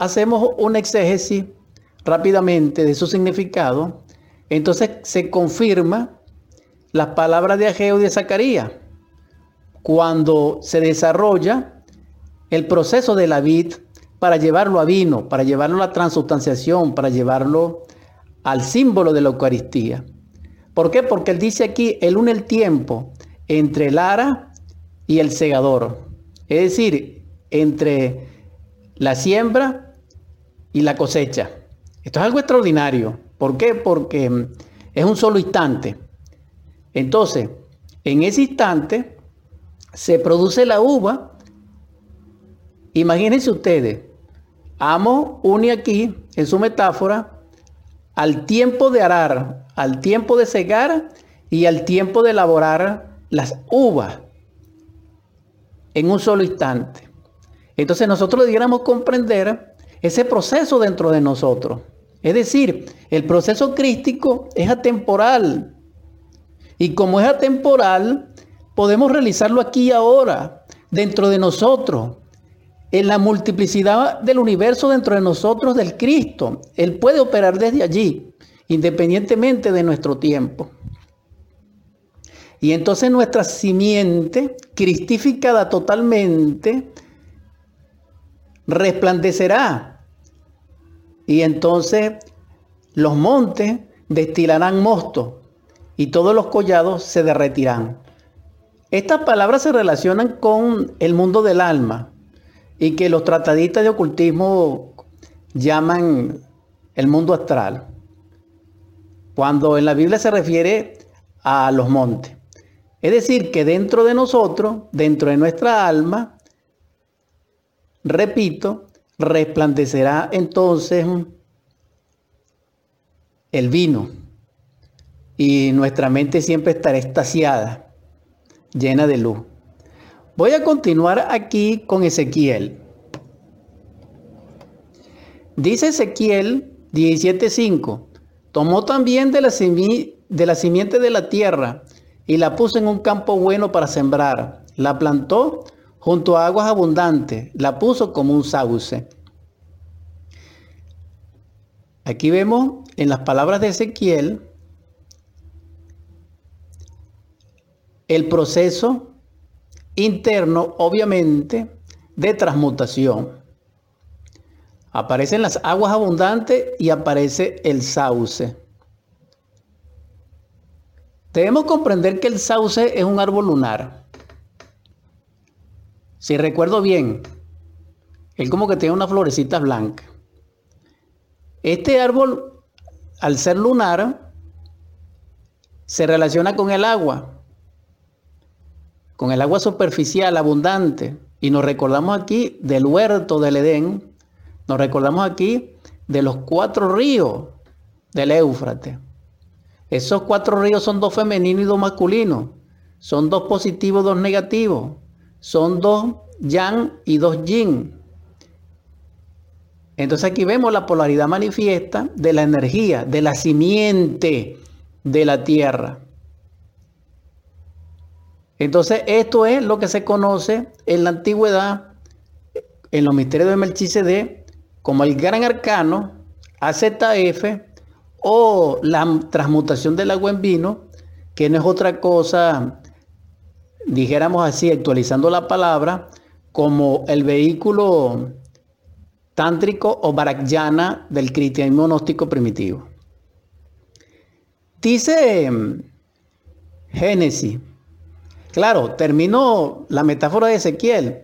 hacemos un exégesis rápidamente de su significado, entonces se confirma las palabras de Ageo y de Zacarías cuando se desarrolla el proceso de la vid para llevarlo a vino, para llevarlo a la transubstanciación, para llevarlo al símbolo de la Eucaristía. ¿Por qué? Porque él dice aquí, él une el tiempo entre el ara y el segador. Es decir, entre la siembra y la cosecha. Esto es algo extraordinario. ¿Por qué? Porque mm, es un solo instante. Entonces, en ese instante se produce la uva. Imagínense ustedes, Amo une aquí, en su metáfora, al tiempo de arar, al tiempo de cegar y al tiempo de elaborar las uvas en un solo instante. Entonces nosotros debiéramos comprender ese proceso dentro de nosotros. Es decir, el proceso crístico es atemporal. Y como es atemporal, podemos realizarlo aquí y ahora, dentro de nosotros, en la multiplicidad del universo dentro de nosotros del Cristo. Él puede operar desde allí, independientemente de nuestro tiempo. Y entonces nuestra simiente, cristificada totalmente, resplandecerá. Y entonces los montes destilarán mosto y todos los collados se derretirán. Estas palabras se relacionan con el mundo del alma y que los tratadistas de ocultismo llaman el mundo astral, cuando en la Biblia se refiere a los montes. Es decir, que dentro de nosotros, dentro de nuestra alma, repito, resplandecerá entonces el vino y nuestra mente siempre estará estaciada, llena de luz. Voy a continuar aquí con Ezequiel. Dice Ezequiel 17:5, tomó también de la, de la simiente de la tierra y la puso en un campo bueno para sembrar. La plantó junto a aguas abundantes, la puso como un sauce. Aquí vemos en las palabras de Ezequiel el proceso interno, obviamente, de transmutación. Aparecen las aguas abundantes y aparece el sauce. Debemos comprender que el sauce es un árbol lunar. Recuerdo bien, él como que tiene una florecita blanca. Este árbol, al ser lunar, se relaciona con el agua, con el agua superficial abundante. Y nos recordamos aquí del huerto del Edén, nos recordamos aquí de los cuatro ríos del Éufrates. Esos cuatro ríos son dos femeninos y dos masculinos. Son dos positivos, dos negativos. Son dos yang y dos yin. Entonces aquí vemos la polaridad manifiesta de la energía, de la simiente de la tierra. Entonces esto es lo que se conoce en la antigüedad, en los misterios de Melchizedek, como el gran arcano AZF o la transmutación del agua en vino, que no es otra cosa, dijéramos así, actualizando la palabra, como el vehículo tántrico o barakyana del cristianismo gnóstico primitivo. Dice em, Génesis, claro, terminó la metáfora de Ezequiel.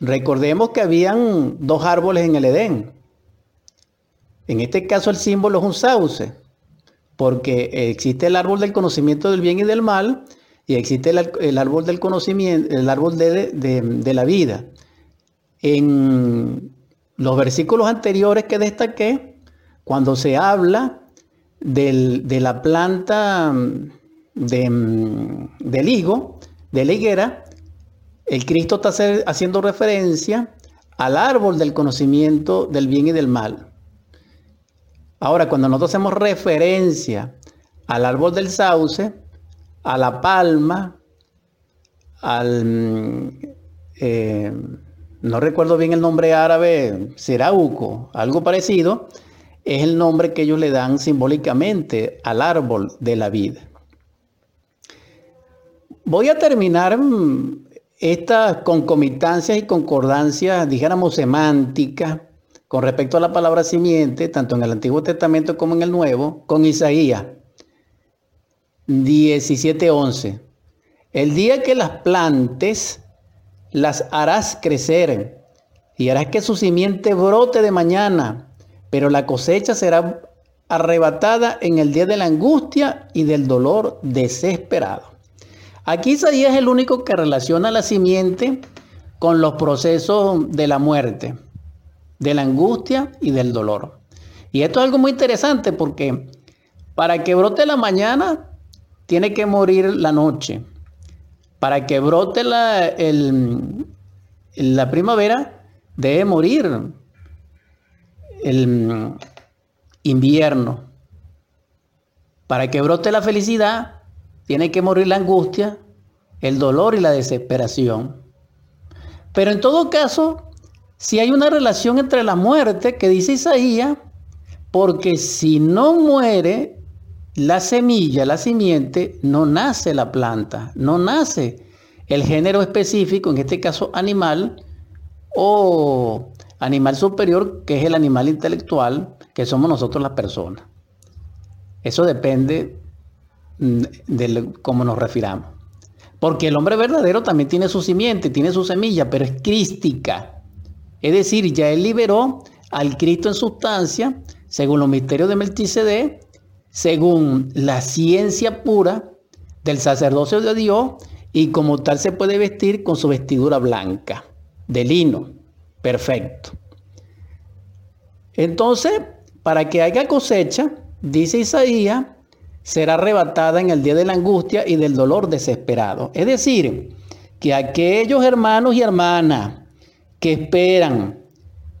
Recordemos que habían dos árboles en el Edén. En este caso el símbolo es un sauce, porque existe el árbol del conocimiento del bien y del mal y existe el, árbol del conocimiento, el árbol de, la vida. En los versículos anteriores que destaqué, cuando se habla de la planta del higo, de la higuera, el Cristo está haciendo referencia al árbol del conocimiento del bien y del mal. Ahora, cuando nosotros hacemos referencia al árbol del sauce, a la palma, al, eh, no recuerdo bien el nombre árabe, Serauco, algo parecido, es el nombre que ellos le dan simbólicamente al árbol de la vida. Voy a terminar mm, estas concomitancias y concordancias, dijéramos, semánticas, con respecto a la palabra simiente, tanto en el Antiguo Testamento como en el Nuevo, con Isaías 17:11. El día que las plantes, las harás crecer y harás que su simiente brote de mañana, pero la cosecha será arrebatada en el día de la angustia y del dolor desesperado. Aquí Isaías es el único que relaciona la simiente con los procesos de la muerte de la angustia y del dolor. Y esto es algo muy interesante porque para que brote la mañana, tiene que morir la noche. Para que brote la, la primavera, debe morir el invierno. Para que brote la felicidad, tiene que morir la angustia, el dolor y la desesperación. Pero en todo caso, si hay una relación entre la muerte que dice Isaías, porque si no muere la semilla, la simiente, no nace la planta, no nace el género específico, en este caso animal, o animal superior, que es el animal intelectual, que somos nosotros las personas. Eso depende mm, de cómo nos refiramos. Porque el hombre verdadero también tiene su simiente, tiene su semilla, pero es crística. Es decir, ya él liberó al Cristo en sustancia, según los misterios de Melchizedek, según la ciencia pura del sacerdocio de Dios, y como tal se puede vestir con su vestidura blanca, de lino, perfecto. Entonces, para que haya cosecha, dice Isaías, será arrebatada en el día de la angustia y del dolor desesperado. Es decir, que aquellos hermanos y hermanas que esperan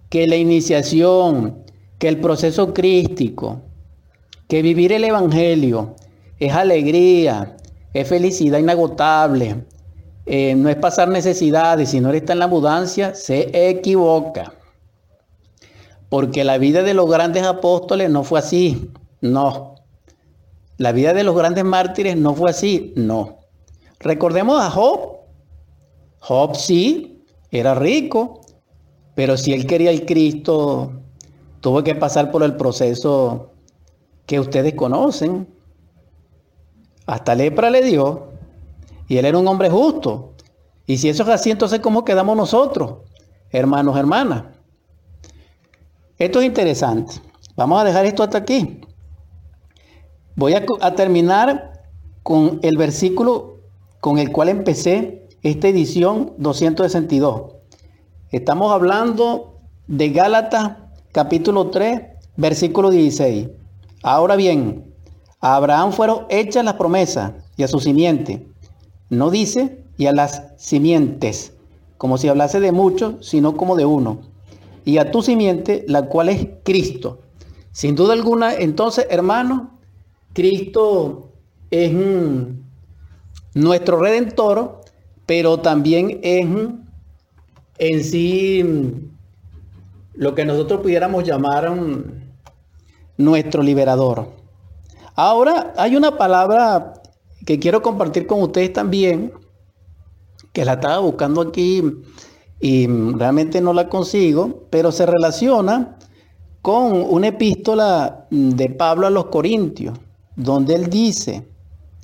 que la iniciación, que el proceso crístico, que vivir el Evangelio es alegría, es felicidad inagotable, eh, no es pasar necesidades, sino está en la abundancia, se equivoca. Porque la vida de los grandes apóstoles no fue así, no. La vida de los grandes mártires no fue así, no. Recordemos a Job. Job sí, era rico, pero si él quería el Cristo, tuvo que pasar por el proceso que ustedes conocen. Hasta lepra le dio, y él era un hombre justo. Y si eso es así, entonces ¿cómo quedamos nosotros, hermanos, hermanas? Esto es interesante. Vamos a dejar esto hasta aquí. Voy a, a terminar con el versículo con el cual empecé esta edición 262. Estamos hablando de Gálatas capítulo 3, versículo 16. Ahora bien, a Abraham fueron hechas las promesas y a su simiente. No dice y a las simientes, como si hablase de muchos, sino como de uno. Y a tu simiente, la cual es Cristo. Sin duda alguna, entonces, hermanos, Cristo es nuestro redentor pero también es en sí lo que nosotros pudiéramos llamar nuestro liberador. Ahora hay una palabra que quiero compartir con ustedes también, que la estaba buscando aquí y realmente no la consigo, pero se relaciona con una epístola de Pablo a los Corintios, donde él dice,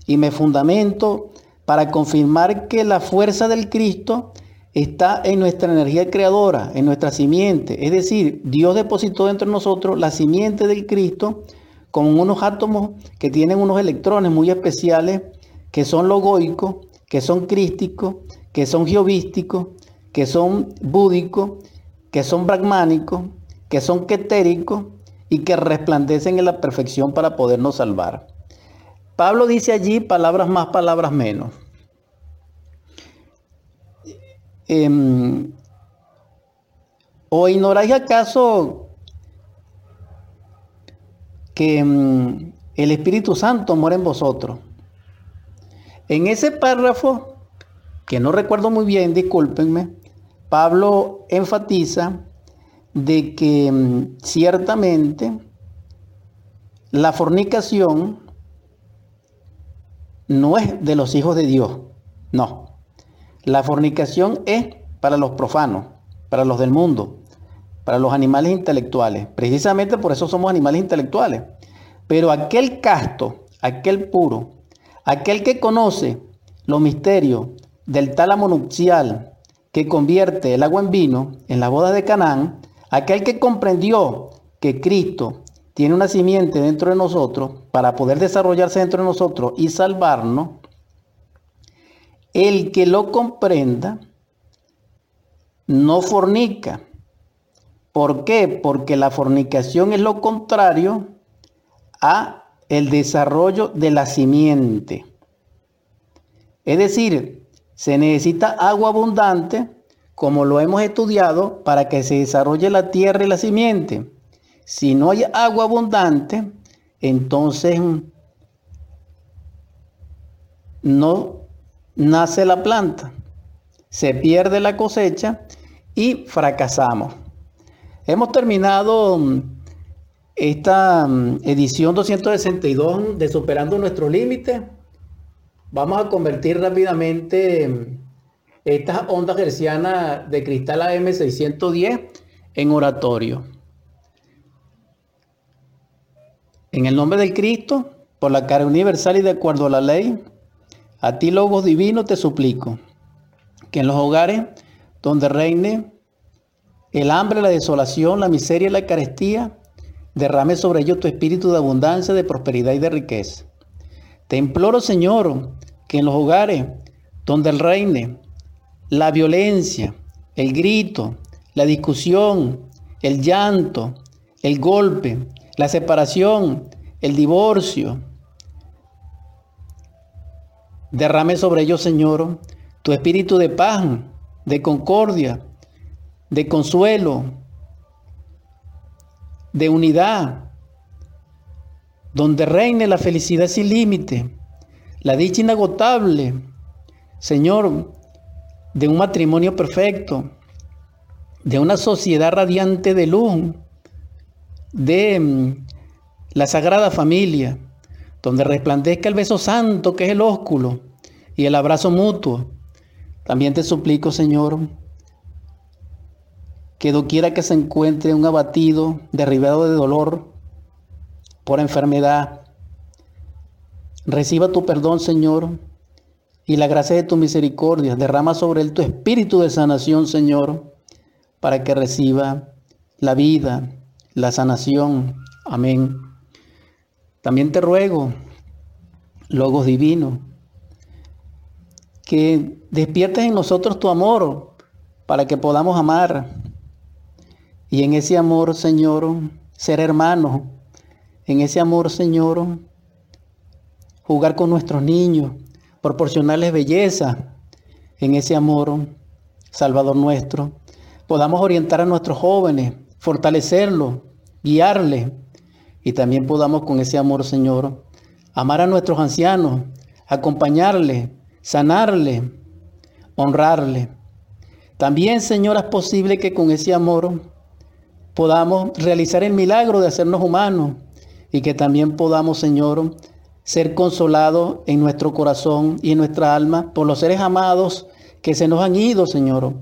y me fundamento para confirmar que la fuerza del Cristo está en nuestra energía creadora, en nuestra simiente. Es decir, Dios depositó dentro de nosotros la simiente del Cristo con unos átomos que tienen unos electrones muy especiales, que son logoicos, que son crísticos, que son geovísticos, que son búdicos, que son brahmánicos, que son quetéricos y que resplandecen en la perfección para podernos salvar. Pablo dice allí palabras más, palabras menos. Em, ¿O ignoráis acaso que em, el Espíritu Santo mora en vosotros? En ese párrafo, que no recuerdo muy bien, discúlpenme, Pablo enfatiza de que mm, ciertamente la fornicación no es de los hijos de Dios, no. La fornicación es para los profanos, para los del mundo, para los animales intelectuales. Precisamente por eso somos animales intelectuales. Pero aquel casto, aquel puro, aquel que conoce los misterios del tálamo nupcial que convierte el agua en vino en la boda de Canaán, aquel que comprendió que Cristo tiene una simiente dentro de nosotros para poder desarrollarse dentro de nosotros y salvarnos, el que lo comprenda no fornica. ¿Por qué? Porque la fornicación es lo contrario a el desarrollo de la simiente. Es decir, se necesita agua abundante, como lo hemos estudiado, para que se desarrolle la tierra y la simiente. Si no hay agua abundante, entonces no nace la planta, se pierde la cosecha y fracasamos. Hemos terminado mm, esta mm, edición 262 de Superando nuestro límite. Vamos a convertir rápidamente mm, estas ondas hercianas de cristal AM610 en oratorio. En el nombre del Cristo, por la cara universal y de acuerdo a la ley, a ti, Logos Divino, te suplico que en los hogares donde reine el hambre, la desolación, la miseria y la carestía, derrame sobre ellos tu espíritu de abundancia, de prosperidad y de riqueza. Te imploro, Señor, que en los hogares donde reine la violencia, el grito, la discusión, el llanto, el golpe, la separación, el divorcio. Derrame sobre ellos, Señor, tu espíritu de paz, de concordia, de consuelo, de unidad, donde reine la felicidad sin límite, la dicha inagotable, Señor, de un matrimonio perfecto, de una sociedad radiante de luz, de mm, la Sagrada Familia, donde resplandezca el beso santo que es el ósculo y el abrazo mutuo. También te suplico, Señor, que doquiera que se encuentre un abatido, derribado de dolor por enfermedad, reciba tu perdón, Señor, y la gracia de tu misericordia. Derrama sobre él tu espíritu de sanación, Señor, para que reciba la vida, la sanación. Amén. También te ruego, Logos Divino, que despiertes en nosotros tu amor para que podamos amar. Y en ese amor, Señor, ser hermanos. En ese amor, Señor, jugar con nuestros niños, proporcionarles belleza. En ese amor, Salvador nuestro, podamos orientar a nuestros jóvenes fortalecerlo, guiarle y también podamos con ese amor, Señor, amar a nuestros ancianos, acompañarle, sanarle, honrarle. También, Señor, es posible que con ese amor podamos realizar el milagro de hacernos humanos y que también podamos, Señor, ser consolados en nuestro corazón y en nuestra alma por los seres amados que se nos han ido, Señor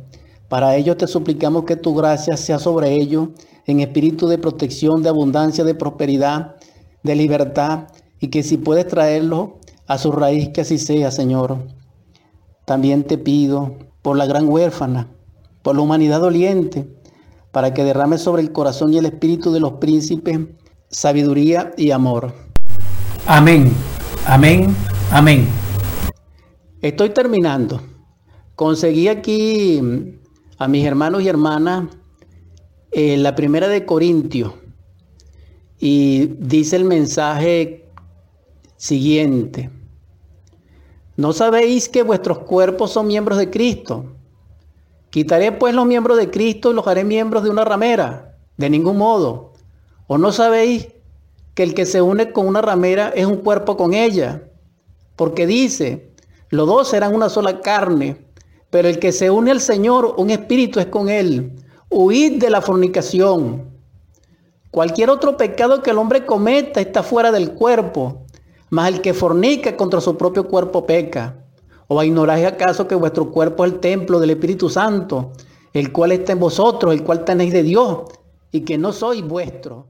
para ello te suplicamos que tu gracia sea sobre ellos en espíritu de protección, de abundancia, de prosperidad, de libertad, y que si puedes traerlo a su raíz, que así sea, Señor. También te pido por la gran huérfana, por la humanidad doliente, para que derrame sobre el corazón y el espíritu de los príncipes sabiduría y amor. Amén, amén, amén. Estoy terminando. Conseguí aquí a mis hermanos y hermanas eh, la primera de Corintios y dice el mensaje siguiente. ¿No sabéis que vuestros cuerpos son miembros de Cristo? Quitaré pues los miembros de Cristo y los haré miembros de una ramera. De ningún modo. ¿O no sabéis que el que se une con una ramera es un cuerpo con ella? Porque dice, los dos serán una sola carne. Pero el que se une al Señor, un espíritu es con él. Huid de la fornicación. Cualquier otro pecado que el hombre cometa está fuera del cuerpo, mas el que fornica contra su propio cuerpo peca. ¿O ignoráis acaso que vuestro cuerpo es el templo del Espíritu Santo, el cual está en vosotros, el cual tenéis de Dios, y que no sois vuestro?